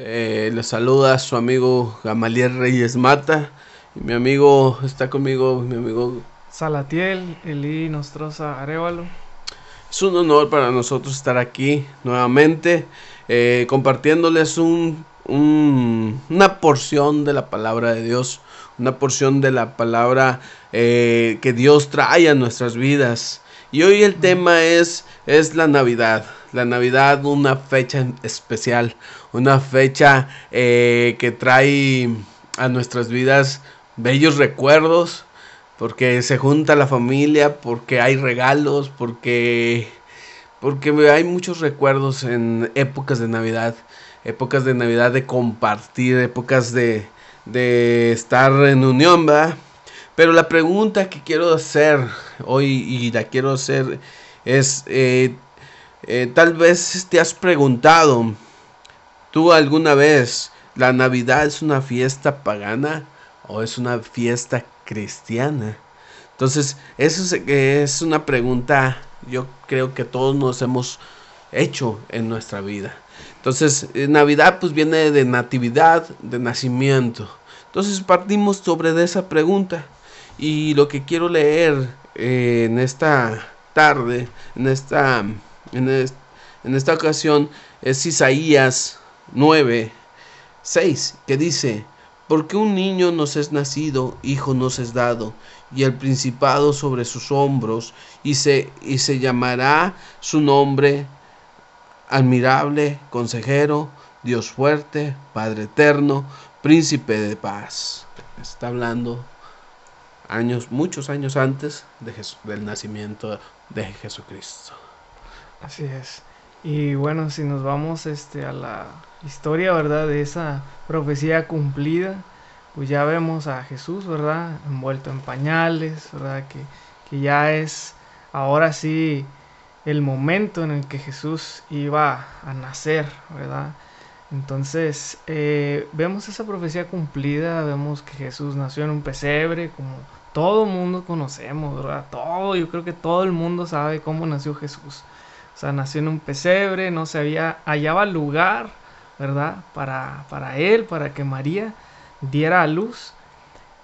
Eh, le saluda su amigo Gamaliel Reyes Mata. Y mi amigo está conmigo, mi amigo Salatiel Eli Nostroza Arevalo. Es un honor para nosotros estar aquí nuevamente eh, compartiéndoles un, una porción de la palabra de Dios, una porción de la palabra eh, que Dios trae a nuestras vidas. Y hoy el tema es, es la Navidad. La Navidad, una fecha especial, una fecha eh, que trae a nuestras vidas bellos recuerdos, porque se junta la familia, porque hay regalos, porque porque hay muchos recuerdos en épocas de Navidad, épocas de Navidad de compartir, épocas de, de estar en unión, ¿verdad? Pero la pregunta que quiero hacer hoy y la quiero hacer es, eh, eh, tal vez te has preguntado, ¿tú alguna vez la Navidad es una fiesta pagana o es una fiesta cristiana? Entonces, eso es, es una pregunta, yo creo que todos nos hemos hecho en nuestra vida. Entonces, eh, Navidad pues viene de natividad, de nacimiento. Entonces partimos sobre de esa pregunta. Y lo que quiero leer eh, en esta tarde, en esta, en, en esta ocasión, es Isaías 9, 6, que dice, porque un niño nos es nacido, hijo nos es dado, y el principado sobre sus hombros, y se, y se llamará su nombre admirable, consejero, Dios fuerte, Padre eterno, príncipe de paz. Está hablando años, muchos años antes de del nacimiento de Jesucristo. Así es. Y bueno, si nos vamos este, a la historia, ¿verdad? De esa profecía cumplida, pues ya vemos a Jesús, ¿verdad? Envuelto en pañales, ¿verdad? Que, que ya es ahora sí el momento en el que Jesús iba a nacer, ¿verdad? Entonces, eh, vemos esa profecía cumplida, vemos que Jesús nació en un pesebre, como todo el mundo conocemos, ¿verdad? Todo, yo creo que todo el mundo sabe cómo nació Jesús. O sea, nació en un pesebre, no se había, hallaba lugar, ¿verdad? Para, para él, para que María diera a luz.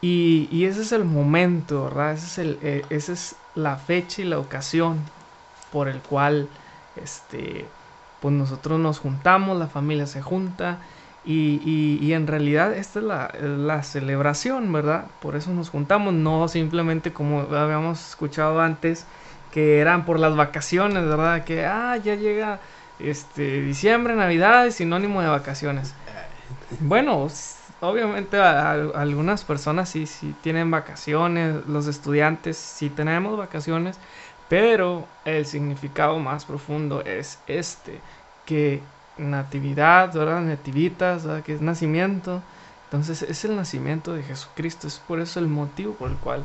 Y, y ese es el momento, ¿verdad? Ese es el, eh, esa es la fecha y la ocasión por el cual, este, pues nosotros nos juntamos, la familia se junta y, en realidad esta es la, la, celebración, ¿verdad? Por eso nos juntamos, no simplemente como habíamos escuchado antes, que eran por las vacaciones, ¿verdad? Que, ah, ya llega este, diciembre, Navidad, es sinónimo de vacaciones. Bueno, obviamente algunas personas sí, sí tienen vacaciones, los estudiantes sí tenemos vacaciones, pero el significado más profundo es este, que natividad, ¿verdad? Nativitas, ¿verdad? que es nacimiento. Entonces es el nacimiento de Jesucristo, es por eso el motivo por el cual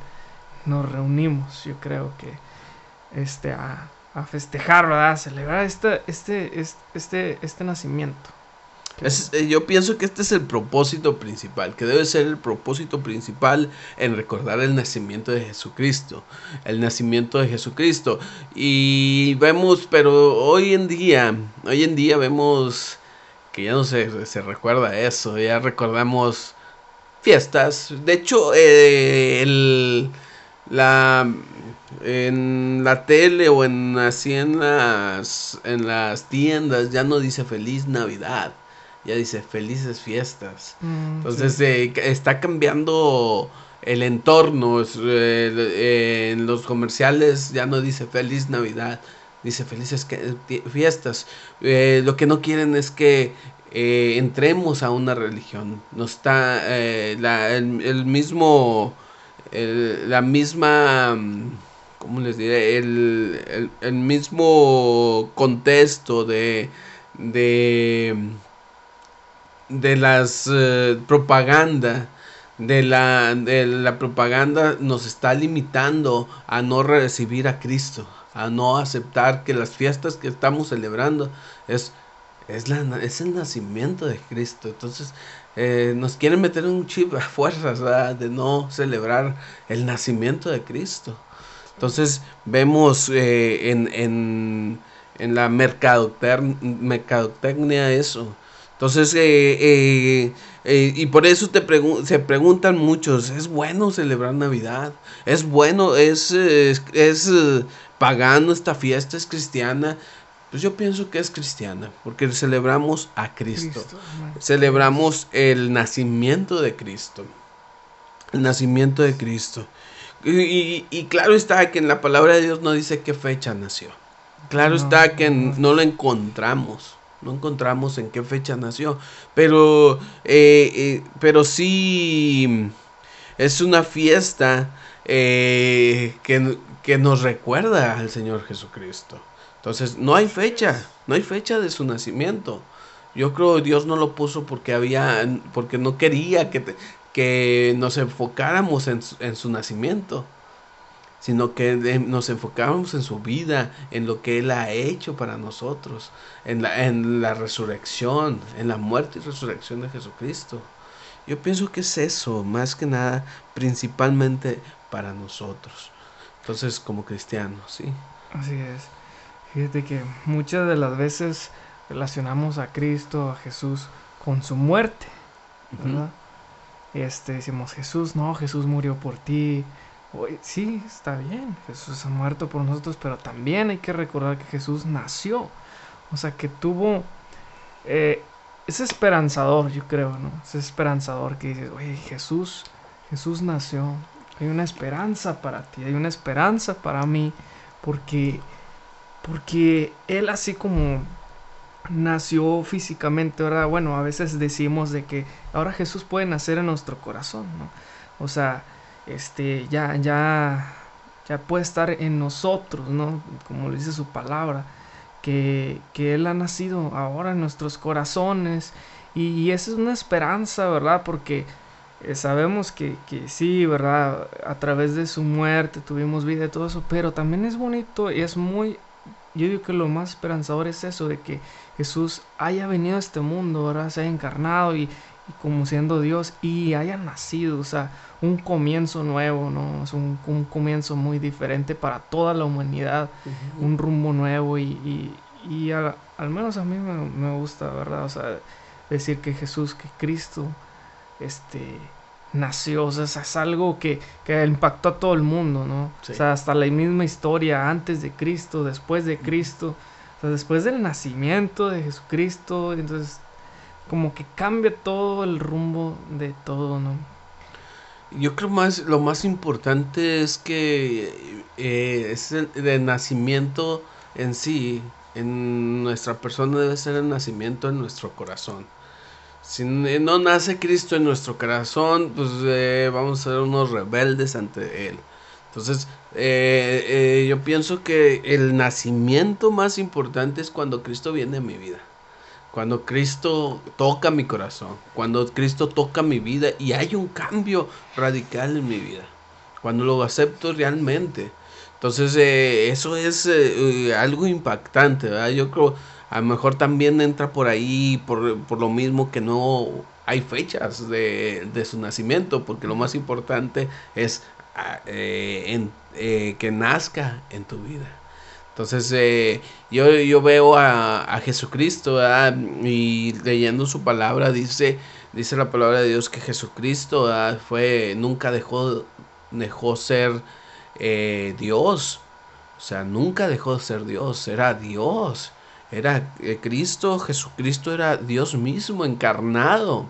nos reunimos, yo creo que este, a, a festejar, ¿verdad? A celebrar este, este, este, este nacimiento. Eh, yo pienso que este es el propósito principal, que debe ser el propósito principal en recordar el nacimiento de Jesucristo, el nacimiento de Jesucristo. Y vemos, pero hoy en día, hoy en día vemos que ya no se, se recuerda eso, ya recordamos fiestas. De hecho, eh, el, la, en la tele o en así en las, en las tiendas ya no dice feliz Navidad ya dice felices fiestas. Mm, Entonces eh, está cambiando el entorno. Eh, en los comerciales ya no dice feliz Navidad, dice felices fiestas. Eh, lo que no quieren es que entremos a una religión. No está la, el, mismo, la misma... ¿Cómo les diré? El, el mismo contexto de, de de las eh, propaganda de la, de la propaganda nos está limitando a no recibir a Cristo, a no aceptar que las fiestas que estamos celebrando es, es, la, es el nacimiento de Cristo. Entonces eh, nos quieren meter un chip a fuerzas de no celebrar el nacimiento de Cristo. Entonces vemos eh, en, en, en la mercadotecnia eso Entonces, eh, eh, y por eso te se preguntan muchos, ¿es bueno celebrar Navidad? ¿Es bueno, es, es, es pagano esta fiesta, es cristiana? Pues yo pienso que es cristiana, porque celebramos a Cristo. celebramos el nacimiento de Cristo. El nacimiento de Cristo. Y, y, claro está que en la palabra de Dios no dice qué fecha nació. Claro está que no lo encontramos. No encontramos en qué fecha nació. Pero, eh, eh, pero sí es una fiesta eh, que, que nos recuerda al Señor Jesucristo. Entonces, no hay fecha, no hay fecha de su nacimiento. Yo creo que Dios no lo puso porque había, porque no quería que, que nos enfocáramos en en su nacimiento sino que nos enfocamos en su vida, en lo que Él ha hecho para nosotros, en la, en la resurrección, en la muerte y resurrección de Jesucristo. Yo pienso que es eso, más que nada, principalmente para nosotros. Entonces, como cristianos, ¿sí? Así es. Fíjate que muchas de las veces relacionamos a Cristo, a Jesús, con su muerte, ¿verdad? Este, decimos, Jesús, no, Jesús murió por ti, sí, está bien, Jesús ha muerto por nosotros, pero también hay que recordar que Jesús nació. O sea, que tuvo... Eh, es esperanzador, yo creo, ¿no? Es esperanzador que dices, oye, Jesús, Jesús nació. Hay una esperanza para ti, hay una esperanza para mí, porque, porque Él así como nació físicamente, ¿verdad? Bueno, a veces decimos de que ahora Jesús puede nacer en nuestro corazón, ¿no? O sea, este, ya, ya, ya puede estar en nosotros, ¿no? Como le dice su palabra, que, que Él ha nacido ahora en nuestros corazones. Y, esa es una esperanza, ¿verdad? Porque eh, sabemos que, que, sí, ¿verdad? A través de su muerte tuvimos vida y todo eso, pero también es bonito y es muy... Yo digo que lo más esperanzador es eso, de que Jesús haya venido a este mundo, ¿verdad? Se haya encarnado y, como siendo Dios y haya nacido, o sea, un comienzo nuevo, ¿no? Es un, comienzo muy diferente para toda la humanidad, un rumbo nuevo y, y, al menos a mí me, gusta, ¿verdad? O sea, decir que Jesús, que Cristo, este, nació, o sea, es algo que, que impactó a todo el mundo, ¿no? O sea, hasta la misma historia antes de Cristo, después de Cristo, o sea, después del nacimiento de Jesucristo, entonces como que cambia todo el rumbo de todo, ¿no? Yo creo más, lo más importante es que eh, el, nacimiento en sí, en nuestra persona debe ser el nacimiento en nuestro corazón. Si no nace Cristo en nuestro corazón, pues eh, vamos a ser unos rebeldes ante Él. Entonces, eh, yo pienso que el nacimiento más importante es cuando Cristo viene a mi vida. Cuando Cristo toca mi corazón, cuando Cristo toca mi vida y hay un cambio radical en mi vida, cuando lo acepto realmente. Entonces eh, eso es eh, algo impactante, ¿verdad? Yo creo, a lo mejor también entra por ahí, por, por lo mismo que no hay fechas de, de, su nacimiento, porque lo más importante es ah, eh, que nazca en tu vida. Entonces eh, yo, yo, veo a, Jesucristo y leyendo su palabra dice, dice la palabra de Dios que Jesucristo fue, nunca dejó, dejó ser eh, Dios. O sea, nunca dejó de ser Dios, era Dios. Era eh, Cristo, Jesucristo era Dios mismo encarnado.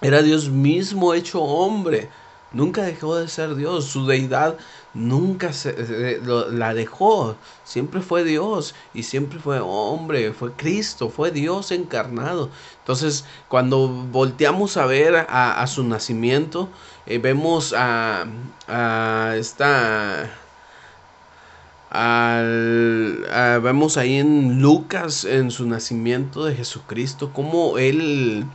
Era Dios mismo hecho hombre. Nunca dejó de ser Dios. Su deidad nunca se, la dejó. Siempre fue Dios y siempre fue hombre, fue Cristo, fue Dios encarnado. Entonces, cuando volteamos a ver a, su nacimiento, eh, vemos a, a esta... Al, vemos ahí en Lucas, en su nacimiento de Jesucristo, como él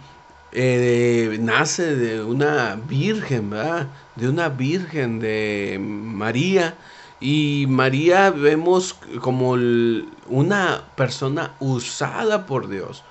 eh, nace de una virgen, ¿verdad? De una virgen de María. Y María vemos como una persona usada por Dios.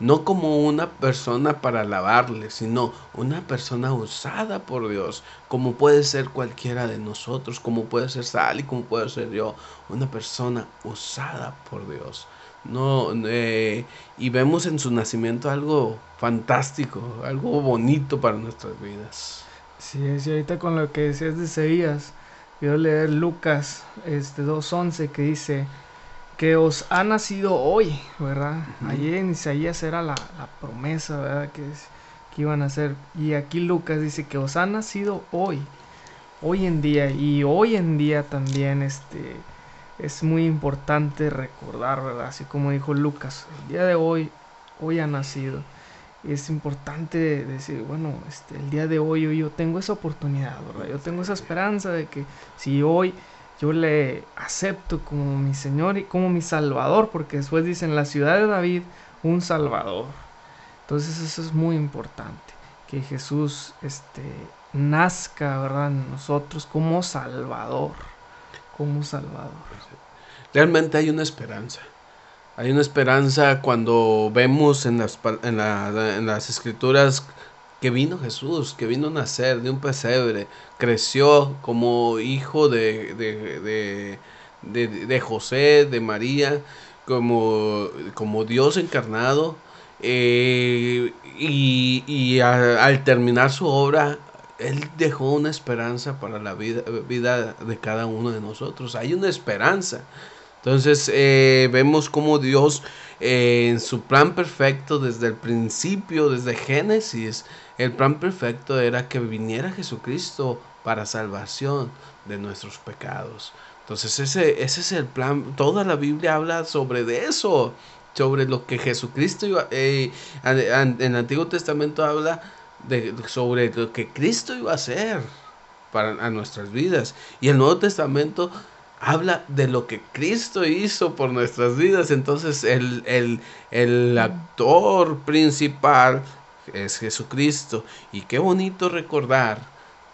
No como una persona para alabarle, sino una persona usada por Dios. Como puede ser cualquiera de nosotros, como puede ser Sally, como puede ser yo. Una persona usada por Dios. No, eh, y vemos en su nacimiento algo fantástico, algo bonito para nuestras vidas. Sí, es, y ahorita con lo que decías de Isaías, quiero leer Lucas este, 2.11 que dice que os ha nacido hoy, ¿verdad? Allí en Isaías era la, promesa, ¿verdad? Que, que iban a ser. Y aquí Lucas dice que os ha nacido hoy, hoy en día, y hoy en día también este es muy importante recordar, ¿verdad? Así como dijo Lucas, el día de hoy, hoy ha nacido. Es importante decir, bueno, este, el día de hoy, yo tengo esa oportunidad, ¿verdad? Yo tengo esa esperanza de que si hoy yo le acepto como mi Señor y como mi Salvador, porque después dicen la ciudad de David, un Salvador. Entonces eso es muy importante, que Jesús este, nazca, ¿verdad? En nosotros como Salvador como Salvador. Realmente hay una esperanza. Hay una esperanza cuando vemos en las, en, las escrituras que vino Jesús, que vino a nacer de un pesebre, creció como hijo de, de, José, de María, como, como Dios encarnado. Eh, y, al terminar su obra él dejó una esperanza para la vida, vida de cada uno de nosotros. Hay una esperanza. Entonces eh, vemos como Dios eh, en su plan perfecto desde el principio, desde Génesis, el plan perfecto era que viniera Jesucristo para salvación de nuestros pecados. Entonces ese, ese es el plan. Toda la Biblia habla sobre de eso, sobre lo que Jesucristo iba, eh, en el Antiguo Testamento habla sobre lo que Cristo iba a hacer para nuestras vidas. Y el Nuevo Testamento habla de lo que Cristo hizo por nuestras vidas. Entonces el, el, actor principal es Jesucristo. Y qué bonito recordar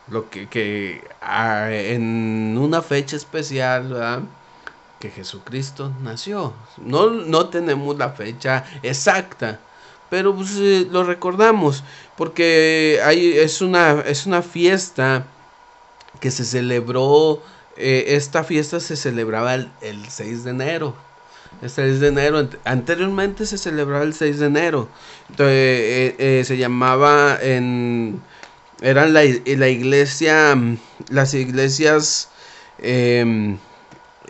lo que, que ah, en una fecha especial, que Jesucristo nació. No, no tenemos la fecha exacta, pero pues, eh, lo recordamos porque hay, es, una, es una fiesta que se celebró, eh, esta fiesta se celebraba el, 6 de enero. El 6 de enero, anteriormente se celebraba el 6 de enero. Entonces, eh, se llamaba en... Eran la, la iglesia, las iglesias, em,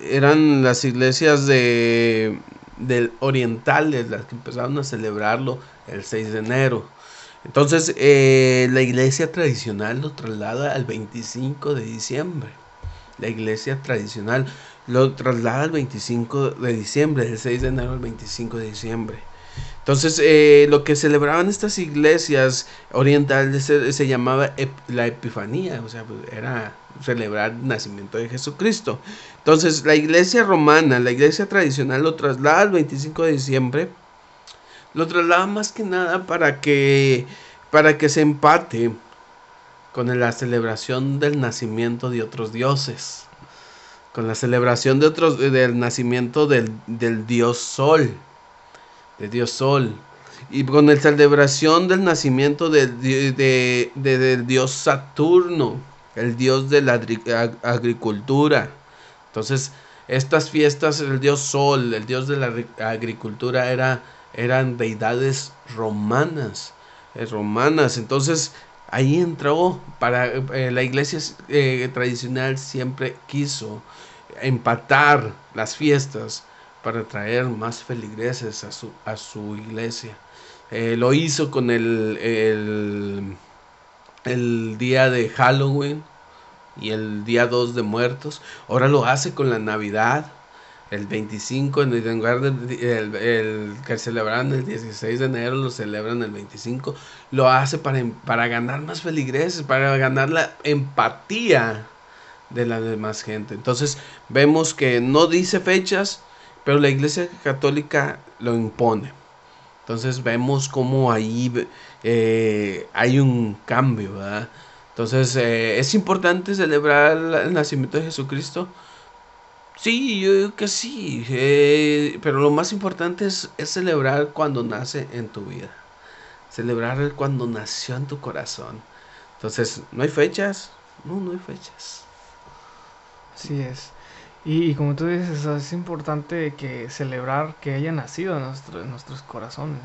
eran las iglesias de del orientales las que empezaron a celebrarlo el 6 de enero. Entonces eh, la iglesia tradicional lo traslada al 25 de diciembre. La iglesia tradicional lo traslada al 25 de diciembre, del 6 de enero al 25 de diciembre. Entonces, eh, lo que celebraban estas iglesias orientales se, llamaba la Epifanía, o sea, pues, era celebrar el nacimiento de Jesucristo. Entonces, la iglesia romana, la iglesia tradicional, lo traslada al 25 de diciembre. Lo traslada más que nada para que, para que se empate con la celebración del nacimiento de otros dioses. Con la celebración de otros, del nacimiento del, del dios Sol de Dios Sol. Y con la celebración del nacimiento del, de, Dios Saturno, el Dios de la agricultura. Entonces, estas fiestas, el Dios Sol, el Dios de la agricultura, era, eran deidades romanas. Eh, romanas. Entonces, ahí entró para eh, la iglesia eh, tradicional siempre quiso empatar las fiestas para traer más feligreses a su, a su iglesia. Eh, lo hizo con el, el, el, día de Halloween y el día 2 de muertos. Ahora lo hace con la Navidad, el 25, en lugar del el, que celebran el 16 de enero, lo celebran el 25. Lo hace para, para ganar más feligreses, para ganar la empatía de la demás gente. Entonces vemos que no dice fechas, pero la Iglesia Católica lo impone. Entonces vemos como ahí eh, hay un cambio, ¿verdad? Entonces, eh, ¿es importante celebrar el nacimiento de Jesucristo? Sí, yo digo que sí, eh, pero lo más importante es, es, celebrar cuando nace en tu vida, celebrar cuando nació en tu corazón. Entonces, ¿no hay fechas? No, no hay fechas. Así es. Y, como tú dices, es importante que celebrar que haya nacido en, nuestros corazones,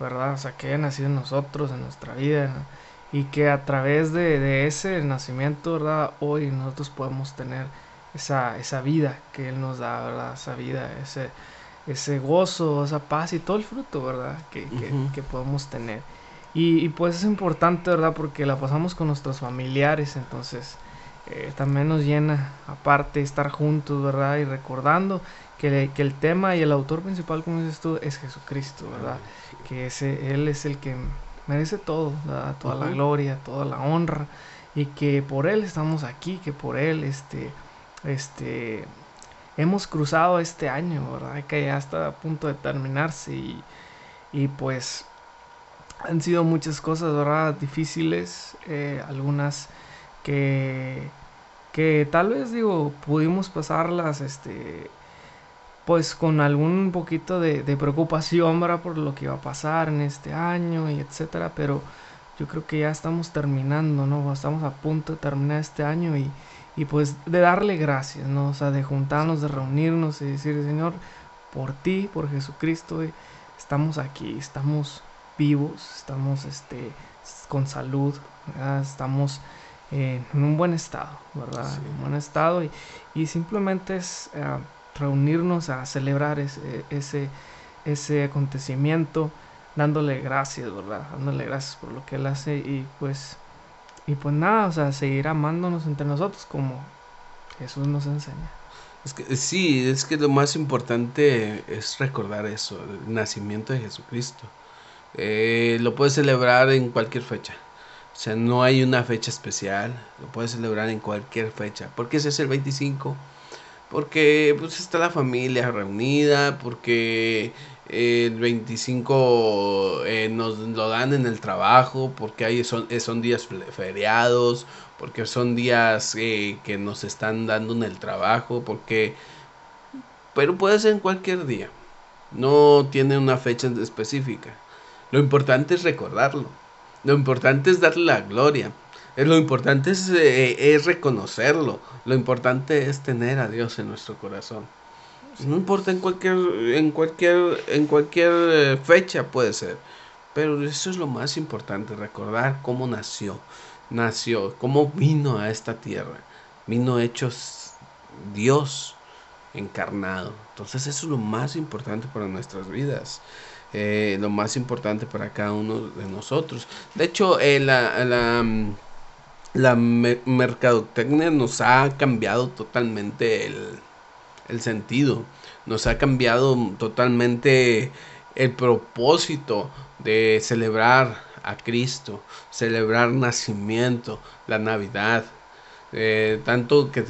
¿verdad? O sea, que haya nacido en nosotros, en nuestra vida, y que a través de, ese nacimiento, ¿verdad? Hoy nosotros podemos tener esa, esa vida que Él nos da, ¿verdad? Esa vida, ese, ese gozo, esa paz y todo el fruto, ¿verdad? Que, que, podemos tener. Y, y, pues es importante, ¿verdad? Porque la pasamos con nuestros familiares, entonces eh, también nos llena, aparte, estar juntos, ¿verdad? Y recordando que, que, el tema y el autor principal, como dices tú, es Jesucristo, ¿verdad? Que ese, Él es el que merece todo, ¿verdad? Toda la gloria, toda la honra, y que por Él estamos aquí, que por Él, este, este, hemos cruzado este año, ¿verdad? Que ya está a punto de terminarse y, pues han sido muchas cosas, ¿verdad? Difíciles, eh, algunas que que tal vez digo pudimos pasarlas este pues con algún poquito de, preocupación ¿verdad? por lo que iba a pasar en este año y etcétera pero yo creo que ya estamos terminando no estamos a punto de terminar este año y, y pues de darle gracias no o sea de juntarnos de reunirnos y decir Señor por ti por Jesucristo estamos aquí estamos vivos estamos este con salud estamos en un buen estado, ¿verdad? En un buen estado y, y simplemente es eh, reunirnos a celebrar ese, ese, ese acontecimiento dándole gracias, ¿verdad? Dándole gracias por lo que Él hace y pues, y pues nada, o sea, seguir amándonos entre nosotros como Jesús nos enseña. Es que, sí, es que lo más importante es recordar eso, el nacimiento de Jesucristo. Eh, lo puedes celebrar en cualquier fecha. O sea, no hay una fecha especial, lo puedes celebrar en cualquier fecha. ¿Por qué ese es el 25? Porque pues está la familia reunida, porque el 25 eh, nos lo dan en el trabajo, porque hay, son, eh, son días feriados, porque son días eh, que nos están dando en el trabajo, porque... Pero puede ser en cualquier día, no tiene una fecha específica. Lo importante es recordarlo. Lo importante es darle la gloria. Eh, lo importante es, reconocerlo. Lo importante es tener a Dios en nuestro corazón. No importa en cualquier, en cualquier, en cualquier eh, fecha puede ser. Pero eso es lo más importante, recordar cómo nació. Nació, cómo vino a esta tierra. Vino hecho Dios encarnado. Entonces eso es lo más importante para nuestras vidas. Eh, lo más importante para cada uno de nosotros. De hecho, eh, la, la, mm, la mercadotecnia nos ha cambiado totalmente el, el sentido, nos ha cambiado totalmente el propósito de celebrar a Cristo, celebrar nacimiento, la Navidad. Eh, tanto que,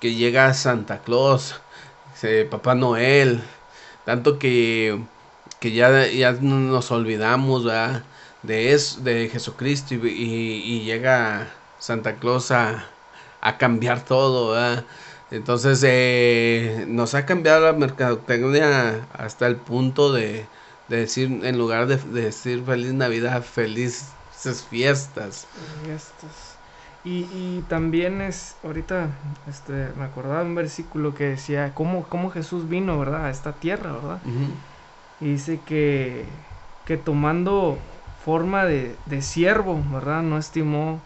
que, llega Santa Claus, Papá Noel, tanto que, que ya, ya nos olvidamos de de Jesucristo y, llega Santa Claus a, cambiar todo. Entonces eh, nos ha cambiado la mercadotecnia hasta el punto de, decir, en lugar de, decir feliz Navidad, felices fiestas. Fiestas. Y, también es, ahorita este, me acordaba de un versículo que decía cómo, cómo Jesús vino, ¿verdad? A esta tierra, ¿verdad? Y dice que, que tomando forma de, de, siervo, ¿verdad? No estimó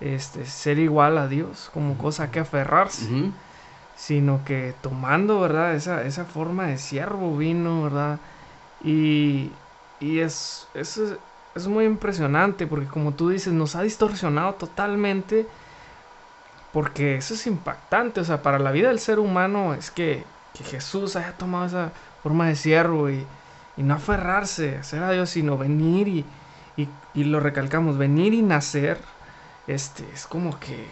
este, ser igual a Dios como cosa que aferrarse, sino que tomando, ¿verdad? Esa, esa forma de siervo vino, ¿verdad? Y, y es, es, es muy impresionante porque como tú dices, nos ha distorsionado totalmente porque eso es impactante, o sea, para la vida del ser humano es que, Jesús haya tomado esa forma de siervo y, no aferrarse a ser a Dios, sino venir y, y, lo recalcamos, venir y nacer, este, es como que,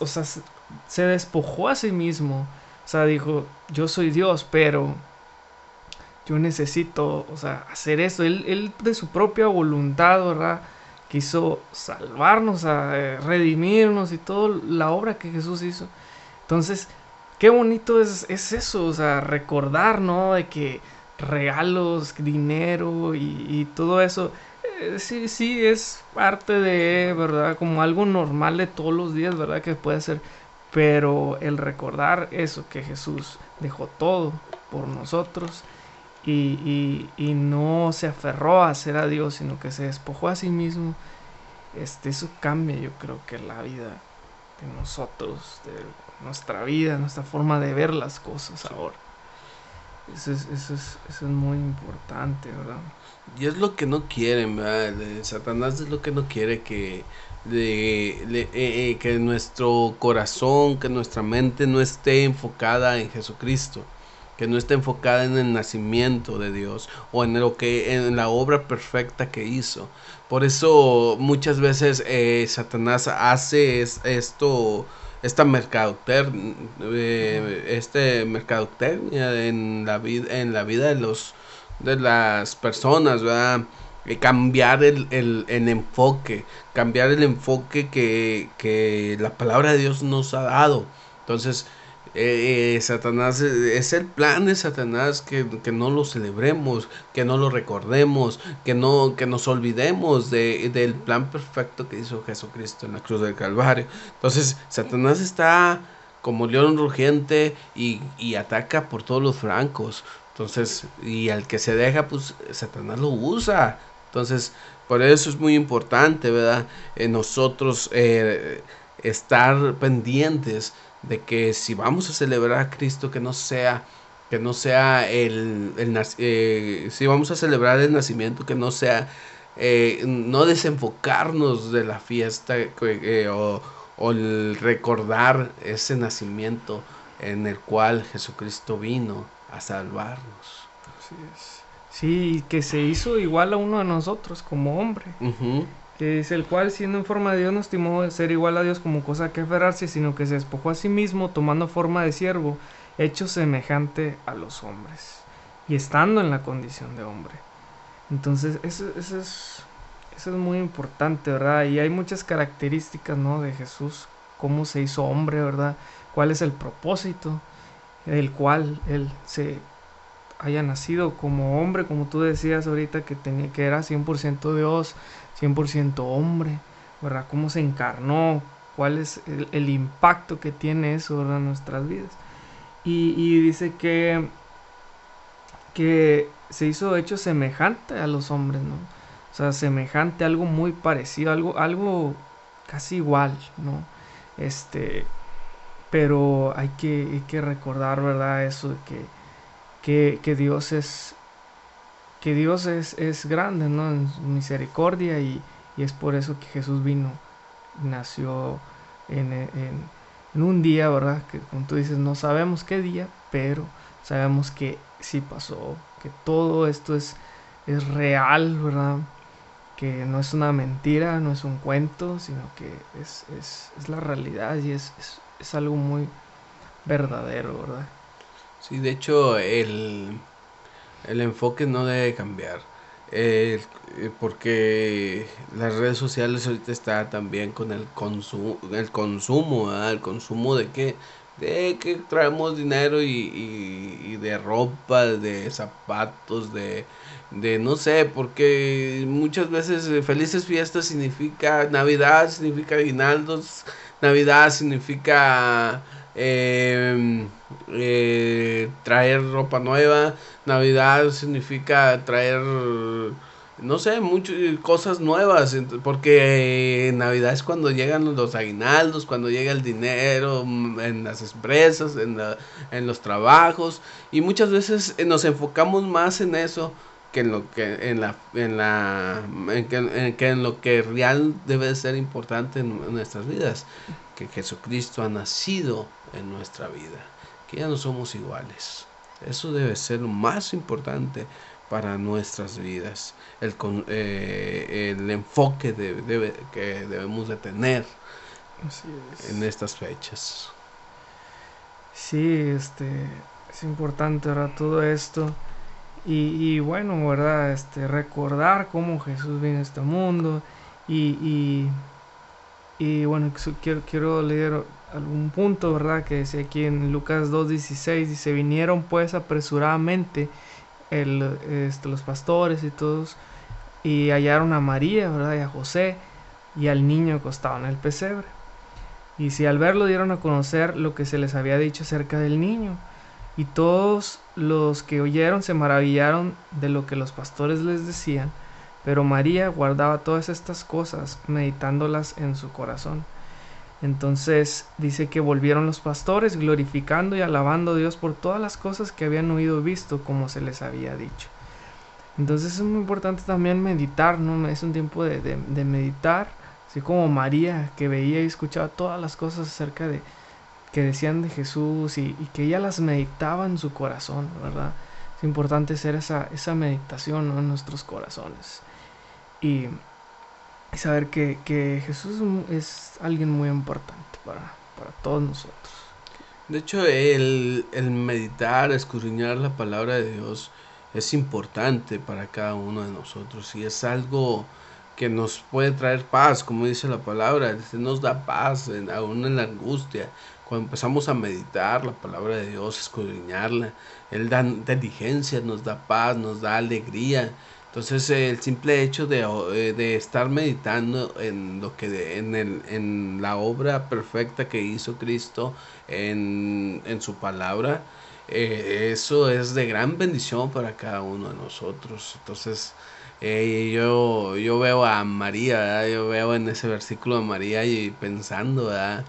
o sea, se despojó a sí mismo, o sea, dijo, yo soy Dios, pero yo necesito, o sea, hacer eso. Él, él de su propia voluntad, ¿verdad? Quiso salvarnos, a eh, redimirnos y toda la obra que Jesús hizo. Entonces, qué bonito es, es eso, o sea, recordar, ¿no? De que regalos, dinero y, todo eso, eh, sí, sí, es parte de, ¿verdad? Como algo normal de todos los días, ¿verdad? Que puede ser Pero el recordar eso, que Jesús dejó todo por nosotros y, no se aferró a ser a Dios, sino que se despojó a sí mismo, este, eso cambia yo creo que la vida de nosotros, de nuestra vida, nuestra forma de ver las cosas ahora. Eso es, eso es, eso es muy importante, ¿verdad? Y es lo que no quieren, ¿verdad? Satanás es lo que no quiere que, de, eh, eh, que nuestro corazón, que nuestra mente no esté enfocada en Jesucristo, que no esté enfocada en el nacimiento de Dios o en lo que en la obra perfecta que hizo. Por eso muchas veces eh, Satanás hace esto esta mercadotecnia, este mercadotecnia en la vida en la vida de los de las personas, ¿verdad? Eh, cambiar el, el, enfoque, cambiar el enfoque que, que, la palabra de Dios nos ha dado. Entonces, eh, Satanás, es el plan de Satanás que, que, no lo celebremos, que no lo recordemos, que no que nos olvidemos de, del plan perfecto que hizo Jesucristo en la cruz del Calvario. Entonces, Satanás está como león rugiente y, y ataca por todos los francos. Entonces, y al que se deja, pues Satanás lo usa. Entonces, por eso es muy importante, ¿verdad? Eh, nosotros eh, estar pendientes de que si vamos a celebrar a Cristo, que no sea que no sea el, el eh, si vamos a celebrar el nacimiento, que no sea no desenfocarnos de la fiesta o, o el recordar ese nacimiento en el cual Jesucristo vino a salvarnos. Así es. Sí, que se hizo igual a uno de nosotros como hombre. Que es el cual, siendo en forma de Dios, no estimó ser igual a Dios como cosa que aferrarse, sino que se despojó a sí mismo, tomando forma de siervo, hecho semejante a los hombres. Y estando en la condición de hombre. Entonces, eso, eso es, eso es muy importante, ¿verdad? Y hay muchas características, ¿no? De Jesús, cómo se hizo hombre, ¿verdad? ¿Cuál es el propósito? El cual él se haya nacido como hombre, como tú decías ahorita, que, tenía, que era 100% Dios, 100% hombre, ¿verdad? Cómo se encarnó, cuál es el, impacto que tiene eso en nuestras vidas. Y, dice que, que se hizo hecho semejante a los hombres, ¿no? O sea, semejante, algo muy parecido, algo, algo casi igual, ¿no? Este, pero hay que, hay que recordar, ¿verdad? Eso de que que, Dios es que Dios es, es, grande ¿no? en su misericordia y, es por eso que Jesús vino, nació en, un día, ¿verdad? Que como tú dices, no sabemos qué día, pero sabemos que sí pasó, que todo esto es, es real, ¿verdad? Que no es una mentira, no es un cuento, sino que es, es, es la realidad y es, es algo muy verdadero, ¿verdad? Sí, de hecho, el, enfoque no debe cambiar. Eh, porque las redes sociales ahorita está también con el consumo, el consumo, el consumo de que, de que traemos dinero y, de ropa, de zapatos, de, de no sé, porque muchas veces eh, felices fiestas significa Navidad, significa aguinaldos, Navidad significa eh, eh, traer ropa nueva. Navidad significa traer, no sé, muchas cosas nuevas. Porque Navidad es cuando llegan los aguinaldos, cuando llega el dinero mm, en las empresas, en, en los trabajos. Y muchas veces eh, nos enfocamos más en eso que en lo que en la en la en que, en, lo que real debe ser importante en nuestras vidas que Jesucristo ha nacido en nuestra vida, que ya no somos iguales. Eso debe ser lo más importante para nuestras vidas, el, eh, el enfoque debe, que debemos de tener en estas fechas. Sí, este, es importante ahora todo esto. Y, bueno, ¿verdad? Este, recordar cómo Jesús vino a este mundo. Y, y, y bueno, quiero, quiero leer algún punto, ¿verdad? Que dice aquí en Lucas 2.16, dice, vinieron pues apresuradamente el, este, los pastores y todos, y hallaron a María, ¿verdad? Y a José, y al niño acostado en el pesebre. Y si al verlo dieron a conocer lo que se les había dicho acerca del niño. Y todos los que oyeron se maravillaron de lo que los pastores les decían, pero María guardaba todas estas cosas, meditándolas en su corazón. Entonces dice que volvieron los pastores glorificando y alabando a Dios por todas las cosas que habían oído y visto, como se les había dicho. Entonces es muy importante también meditar, ¿no? Es un tiempo de, meditar, así como María, que veía y escuchaba todas las cosas acerca de, que decían de Jesús y, que ella las meditaba en su corazón, ¿verdad? Es importante hacer esa meditación en nuestros corazones y, saber que, Jesús es alguien muy importante para, para todos nosotros. De hecho, el, el meditar, escudriñar la palabra de Dios es importante para cada uno de nosotros y es algo que nos puede traer paz, como dice la palabra, nos da paz aún en la angustia, cuando empezamos a meditar la palabra de Dios, escudriñarla, Él da inteligencia, nos da paz, nos da alegría. Entonces el simple hecho de, eh, de estar meditando en lo que en, el, en la obra perfecta que hizo Cristo en, en su palabra, eh, eso es de gran bendición para cada uno de nosotros. Entonces eh, yo, yo veo a María, yo veo en ese versículo a María y pensando, ¿verdad?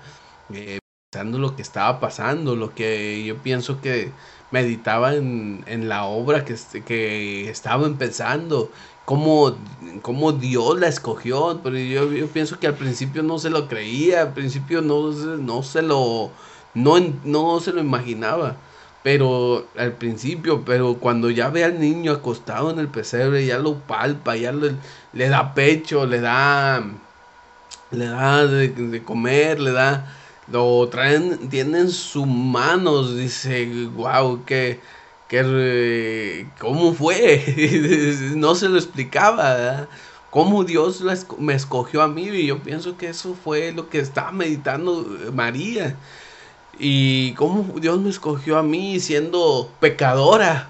lo que estaba pasando, lo que yo pienso que meditaba en, en la obra que, que estaba empezando, cómo, cómo Dios la escogió, pero yo, yo, pienso que al principio no se lo creía, al principio no, no se lo no, no se lo imaginaba. Pero al principio, pero cuando ya ve al niño acostado en el pesebre, ya lo palpa, ya le, le da pecho, le da le da de comer, le da lo traen, tienen sus manos, dice, wow, que, que, ¿cómo fue? no se lo explicaba, ¿Cómo Dios me escogió a mí? Y yo pienso que eso fue lo que estaba meditando María. Y cómo Dios me escogió a mí siendo pecadora.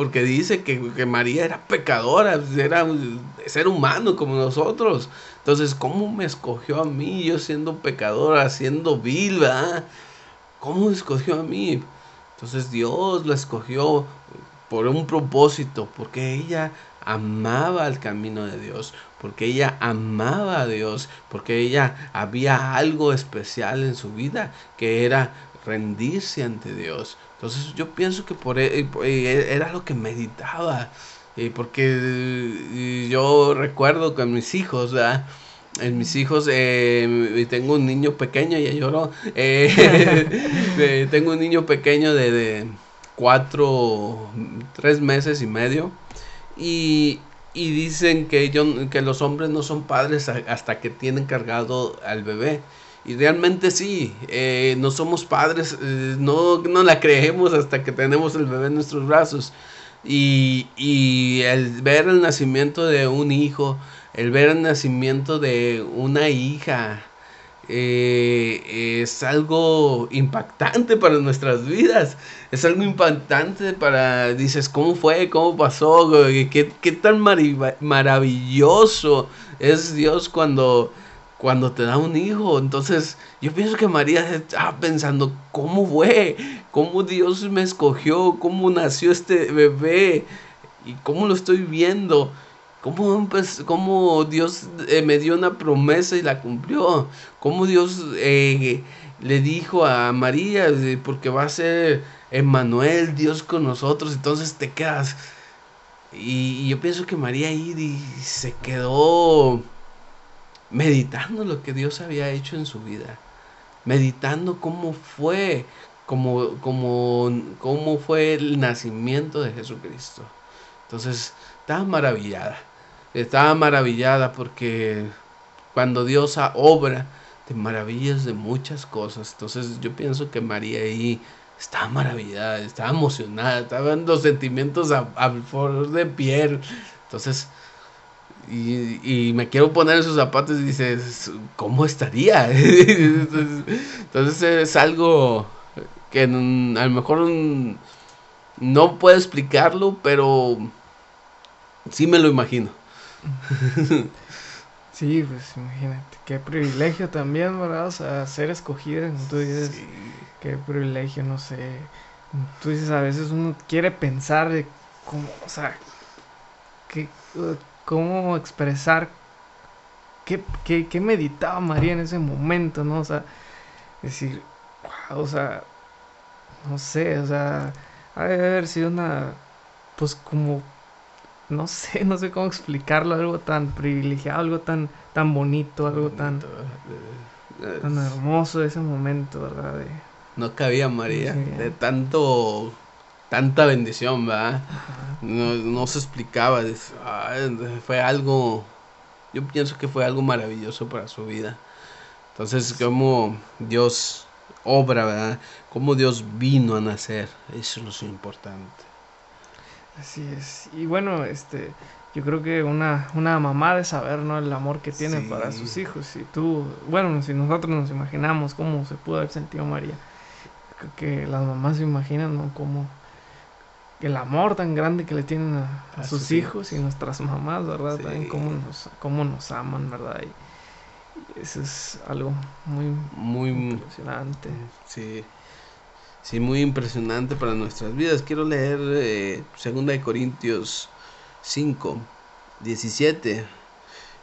Porque dice que, que María era pecadora, era un ser humano como nosotros. Entonces, ¿cómo me escogió a mí, yo siendo pecadora, siendo vil, ¿Cómo escogió a mí? Entonces Dios la escogió por un propósito, porque ella amaba el camino de Dios, porque ella amaba a Dios, porque ella había algo especial en su vida, que era rendirse ante Dios. Entonces yo pienso que por e, era lo que meditaba porque yo recuerdo con mis hijos, ¿verdad? En mis hijos, eh, tengo un niño pequeño, ya lloró. Eh, tengo un niño pequeño de, de, cuatro, tres meses y medio. Y, y dicen que, yo, que los hombres no son padres hasta que tienen cargado al bebé. Y realmente sí, eh, no somos padres, no, no la creemos hasta que tenemos el bebé en nuestros brazos. Y, y el ver el nacimiento de un hijo, el ver el nacimiento de una hija, eh, es algo impactante para nuestras vidas. Es algo impactante para, dices, ¿cómo fue? ¿Cómo pasó? ¿Qué, qué tan maravilloso es Dios cuando cuando te da un hijo. Entonces, yo pienso que María estaba pensando, ¿cómo fue? ¿Cómo Dios me escogió? ¿Cómo nació este bebé? ¿Y cómo lo estoy viendo? ¿Cómo, cómo Dios eh, me dio una promesa y la cumplió? ¿Cómo Dios eh, le dijo a María, porque va a ser Emmanuel, Dios con nosotros? Entonces te quedas... Y, y yo pienso que María ahí se quedó meditando lo que Dios había hecho en su vida, meditando cómo fue, cómo, cómo, cómo fue el nacimiento de Jesucristo. Entonces, estaba maravillada, estaba maravillada porque cuando Dios obra, de maravillas de muchas cosas. Entonces, yo pienso que María ahí estaba maravillada, estaba emocionada, estaban los sentimientos a, a de piel. Entonces, y, me quiero poner en sus zapatos y dices, ¿cómo estaría? Entonces es algo que a lo mejor no puedo explicarlo, pero sí me lo imagino. Sí, pues imagínate, qué privilegio también, ¿verdad? O sea, ser escogida, como tú dices, qué privilegio, no sé. Tú dices, a veces uno quiere pensar de cómo, o sea, que, cómo expresar qué, qué, qué meditaba María en ese momento, ¿no? O sea, decir, wow, o sea, no sé, o sea, ha de haber sido una, pues como no sé, no sé cómo explicarlo, algo tan privilegiado, algo tan, tan bonito, algo tan, tan hermoso ese momento, ¿verdad? no cabía María, de tanto, tanta bendición, ¿verdad? No, se explicaba, fue algo, yo pienso que fue algo maravilloso para su vida. Entonces, como Dios obra, ¿verdad? Como Dios vino a nacer, eso es lo importante. Así es. Y bueno, este, yo creo que una, una mamá de saber, ¿no? El amor que tiene para sus hijos. Y tú, bueno, si nosotros nos imaginamos cómo se pudo haber sentido María, creo que las mamás se imaginan, ¿no? Cómo el amor tan grande que le tienen a, sus, hijos y nuestras mamás, ¿verdad? También cómo nos, cómo nos aman, ¿verdad? Y, eso es algo muy, muy impresionante. Sí. Sí, muy impresionante para nuestras vidas. Quiero leer eh, 2 Corintios 5, 17.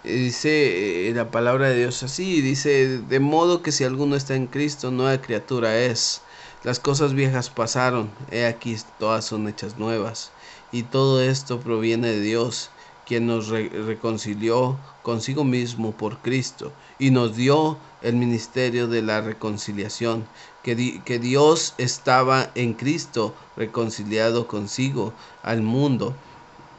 Dice eh, la palabra de Dios así, dice, de modo que si alguno está en Cristo, nueva criatura es. Las cosas viejas pasaron, he aquí todas son hechas nuevas. Y todo esto proviene de Dios, quien nos reconcilió consigo mismo por Cristo y nos dio el ministerio de la reconciliación que, Dios estaba en Cristo reconciliado consigo al mundo,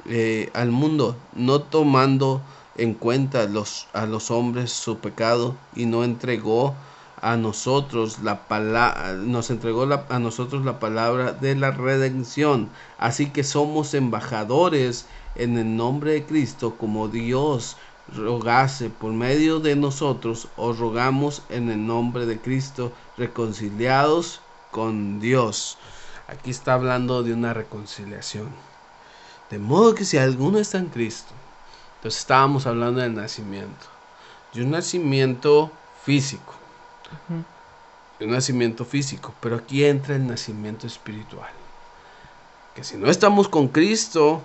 eh, al mundo, no tomando en cuenta los, a los hombres su pecado y no entregó a nosotros la palabra, nos entregó a nosotros la palabra de la redención. Así que somos embajadores en el nombre de Cristo como Dios rogase por medio de nosotros, os rogamos en el nombre de Cristo, reconciliados con Dios. Aquí está hablando de una reconciliación. De modo que si alguno está en Cristo, entonces estábamos hablando del nacimiento, de un nacimiento físico, un nacimiento físico, pero aquí entra el nacimiento espiritual. Que si no estamos con Cristo,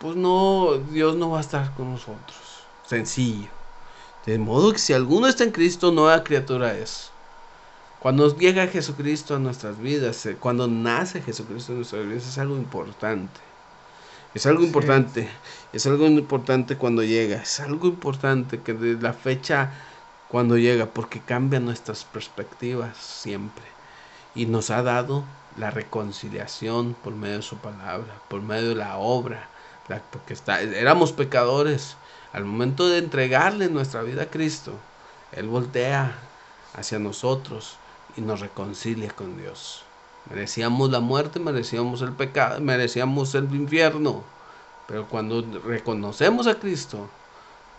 pues no, Dios no va a estar con nosotros. Sencillo. De modo que si alguno está en Cristo, nueva criatura es. Cuando llega Jesucristo a nuestras vidas, eh, cuando nace Jesucristo en nuestras vidas, es algo importante. Es algo importante. Es algo importante cuando llega. Es algo importante que de la fecha cuando llega, porque cambia nuestras perspectivas siempre. Y nos ha dado la reconciliación por medio de su palabra, por medio de la obra porque está, éramos pecadores. Al momento de entregarle nuestra vida a Cristo, Él voltea hacia nosotros y nos reconcilia con Dios. Merecíamos la muerte, merecíamos el pecado, merecíamos el infierno. Pero cuando reconocemos a Cristo,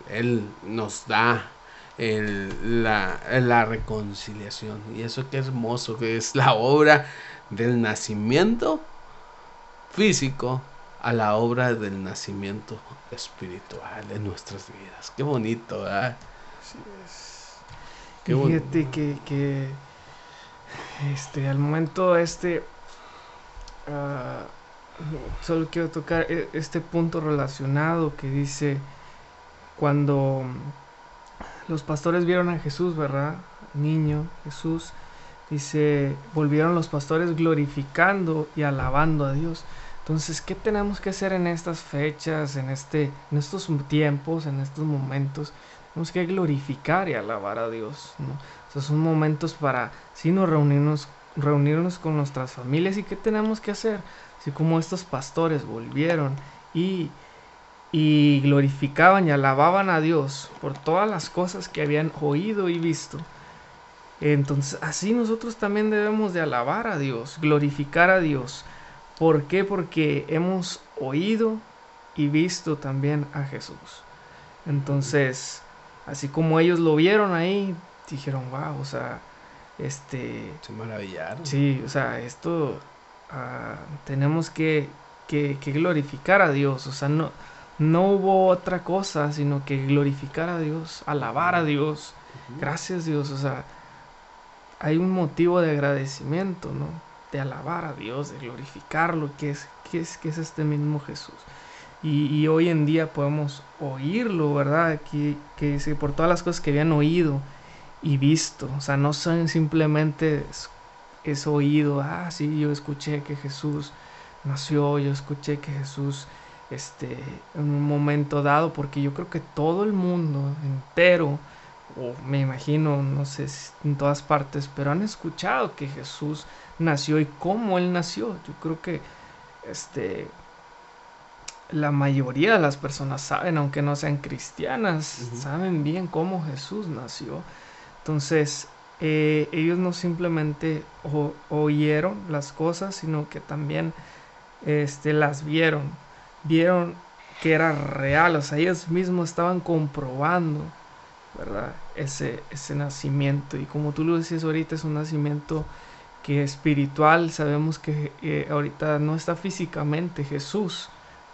Él nos da la, la, reconciliación. Y eso qué hermoso, que es la obra del nacimiento físico a la obra del nacimiento espiritual en nuestras vidas. Qué bonito, ¿verdad? Sí es. Qué Fíjate que, que, este, al momento este, uh, solo quiero tocar e, este punto relacionado que dice cuando los pastores vieron a Jesús, ¿verdad? Niño, Jesús, dice, volvieron los pastores glorificando y alabando a Dios. Entonces, ¿qué tenemos que hacer en estas fechas, en, este, en estos tiempos, en estos momentos? Tenemos que glorificar y alabar a Dios. ¿no? son momentos para, sí, nos reunirnos, reunirnos con nuestras familias. ¿Y qué tenemos que hacer? Así como estos pastores volvieron y, y glorificaban y alababan a Dios por todas las cosas que habían oído y visto. Entonces, así nosotros también debemos de alabar a Dios, glorificar a Dios ¿Por qué? Porque hemos oído y visto también a Jesús. Entonces, así como ellos lo vieron ahí, dijeron, wow, o sea, este... Se maravillaron. Sí, o sea, esto ah, tenemos que, que, glorificar a Dios, o sea, no, no hubo otra cosa sino que glorificar a Dios, alabar a Dios. Gracias Dios, o sea, hay un motivo de agradecimiento, ¿no? De alabar a Dios, de glorificarlo, que es, que es, que es este mismo Jesús. Y, hoy en día podemos oírlo, ¿verdad? Que, que por todas las cosas que habían oído y visto, o sea, no son simplemente es oído, ah, sí, yo escuché que Jesús nació, yo escuché que Jesús, este, en un momento dado, porque yo creo que todo el mundo entero, o me imagino, no sé, en todas partes, pero han escuchado que Jesús nació y cómo Él nació. Yo creo que, este, la mayoría de las personas saben, aunque no sean cristianas, saben bien cómo Jesús nació. Entonces, eh, ellos no simplemente oyeron las cosas, sino que también este, las vieron, vieron que era real, o sea, ellos mismos estaban comprobando, ¿verdad? Ese, ese nacimiento. Y como tú lo decías ahorita, es un nacimiento que espiritual, sabemos que eh, ahorita no está físicamente Jesús,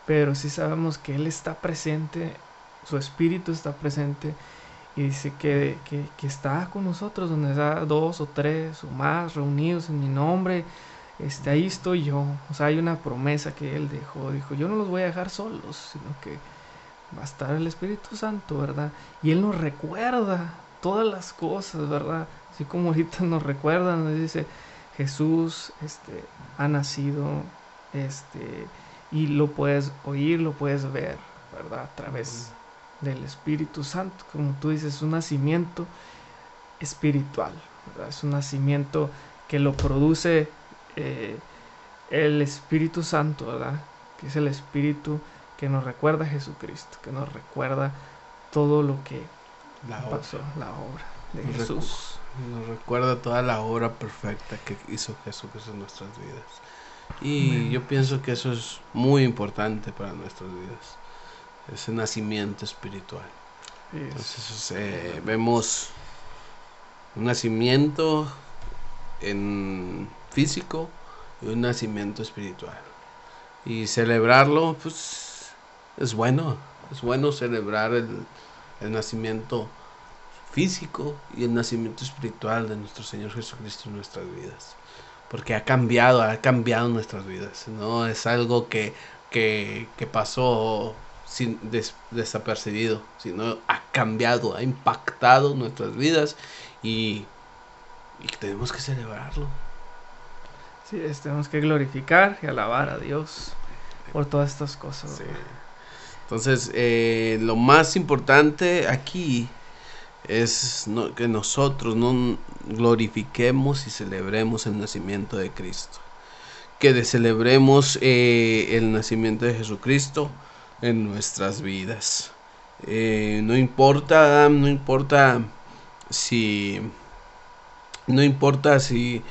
pero sí sabemos que Él está presente, su espíritu está presente y dice que, que, está con nosotros donde está dos o tres o más reunidos en mi nombre. Este, ahí estoy yo. O sea, hay una promesa que Él dejó. Dijo, yo no los voy a dejar solos, sino que va a estar el Espíritu Santo, ¿verdad? Y Él nos recuerda todas las cosas, ¿verdad? Así como ahorita nos recuerda, nos dice, Jesús este, ha nacido, este, y lo puedes oír, lo puedes ver, ¿verdad? A través del Espíritu Santo, como tú dices, es un nacimiento espiritual, es un nacimiento que lo produce eh, el Espíritu Santo, ¿verdad? Que es el Espíritu que nos recuerda a Jesucristo, que nos recuerda todo lo que pasó, la obra de Jesús. nos recuerda toda la obra perfecta que hizo Jesucristo en nuestras vidas. Y yo pienso que eso es muy importante para nuestras vidas ese nacimiento espiritual. Entonces eh, vemos un nacimiento en físico y un nacimiento espiritual. Y celebrarlo, pues es bueno, es bueno celebrar el, el nacimiento físico y el nacimiento espiritual de nuestro Señor Jesucristo en nuestras vidas. Porque ha cambiado, ha cambiado nuestras vidas. No es algo que, que, que pasó sin desapercibido, sino ha cambiado, ha impactado nuestras vidas y, tenemos que celebrarlo. Tenemos que glorificar y alabar a Dios por todas estas cosas. Entonces, eh, lo más importante aquí es que nosotros no glorifiquemos y celebremos el nacimiento de Cristo. Que celebremos eh, el nacimiento de Jesucristo en nuestras vidas. Eh, no importa, no importa si, no importa si,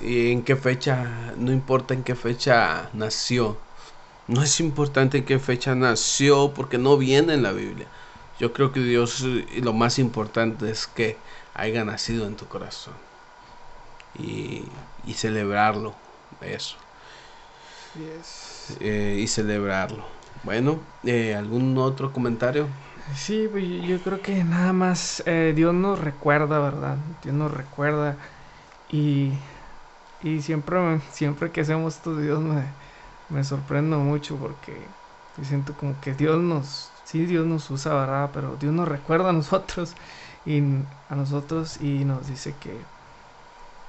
en qué fecha, no importa en qué fecha nació. No es importante en qué fecha nació porque no viene en la Biblia. Yo creo que Dios lo más importante es que haya nacido en tu corazón y, y celebrarlo, eso. Eh, y celebrarlo. Bueno, eh, ¿algún otro comentario? Sí, pues yo creo que nada más eh, Dios nos recuerda, ¿verdad? Dios nos recuerda y, y siempre, siempre que hacemos esto, Dios me, me sorprendo mucho porque siento como que Dios nos, sí, Dios nos usa, ¿verdad? Pero Dios nos recuerda a nosotros y a nosotros y nos dice que,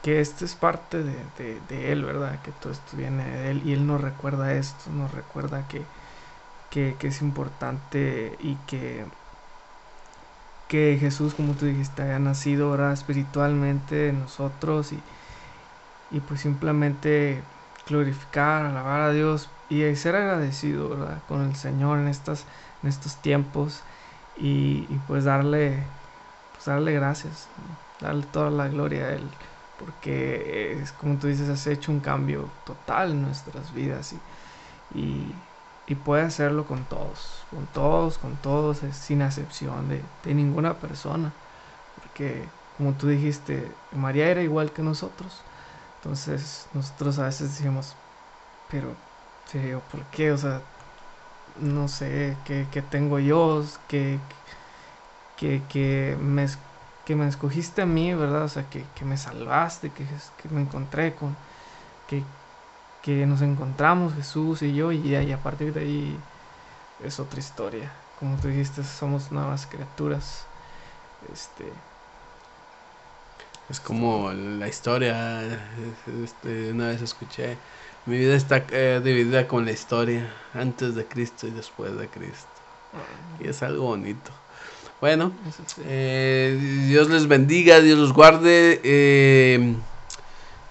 que esto es parte de, de, de Él, ¿verdad? Que todo esto viene de Él y Él nos recuerda esto, nos recuerda que que, es importante y que, que Jesús, como tú dijiste, haya nacido ahora espiritualmente en nosotros y, y pues simplemente glorificar, alabar a Dios y ser agradecido con el Señor en, estas, en estos tiempos y, pues darle, pues darle gracias, darle toda la gloria a Él, porque es como tú dices, has hecho un cambio total en nuestras vidas y y puede hacerlo con todos, con todos, con todos, sin excepción de, de, ninguna persona. Porque, como tú dijiste, María era igual que nosotros. Entonces, nosotros a veces decimos, pero, ¿por qué? O sea, no sé, que, tengo yo, que, que, que, me, que me escogiste a mí, ¿verdad? O sea, que, me salvaste, que, que me encontré con, que, que nos encontramos Jesús y yo y, y a partir de ahí es otra historia. Como tú dijiste, somos nuevas criaturas. Este, es como la historia, este, una vez escuché, mi vida está eh, dividida con la historia, antes de Cristo y después de Cristo. Ah. Y es algo bonito. Bueno, eh, Dios les bendiga, Dios los guarde. Eh,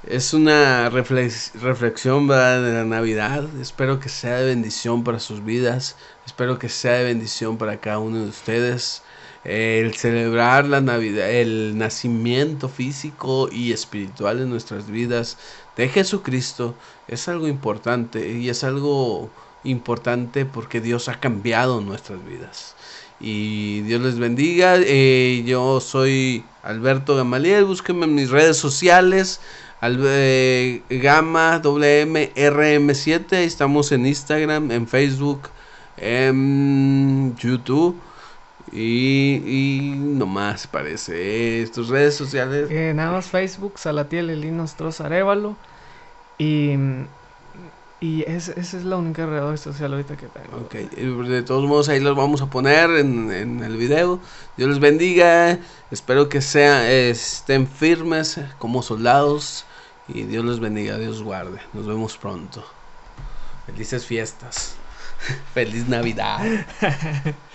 es una reflexión de la Navidad. Espero que sea de bendición para sus vidas. Espero que sea de bendición para cada uno de ustedes el celebrar la Navidad, el nacimiento físico y espiritual en nuestras vidas de Jesucristo es algo importante y es algo importante porque Dios ha cambiado nuestras vidas. Y Dios les bendiga. Eh, yo soy Alberto Gamaliel. Búsquenme en mis redes sociales. Al, eh, Gama WMRM7. Estamos en Instagram, en Facebook, en YouTube. Y, y nomás parece. Estos redes sociales. Eh, nada más Facebook, Salatiel Elinos Arevalo. Y, y esa es la única red social ahorita que tengo. Ok, de todos modos ahí los vamos a poner en, en el video. Dios les bendiga. Espero que sean, estén firmes como soldados. Y Dios les bendiga, Dios guarde. Nos vemos pronto. Felices fiestas. Feliz Navidad.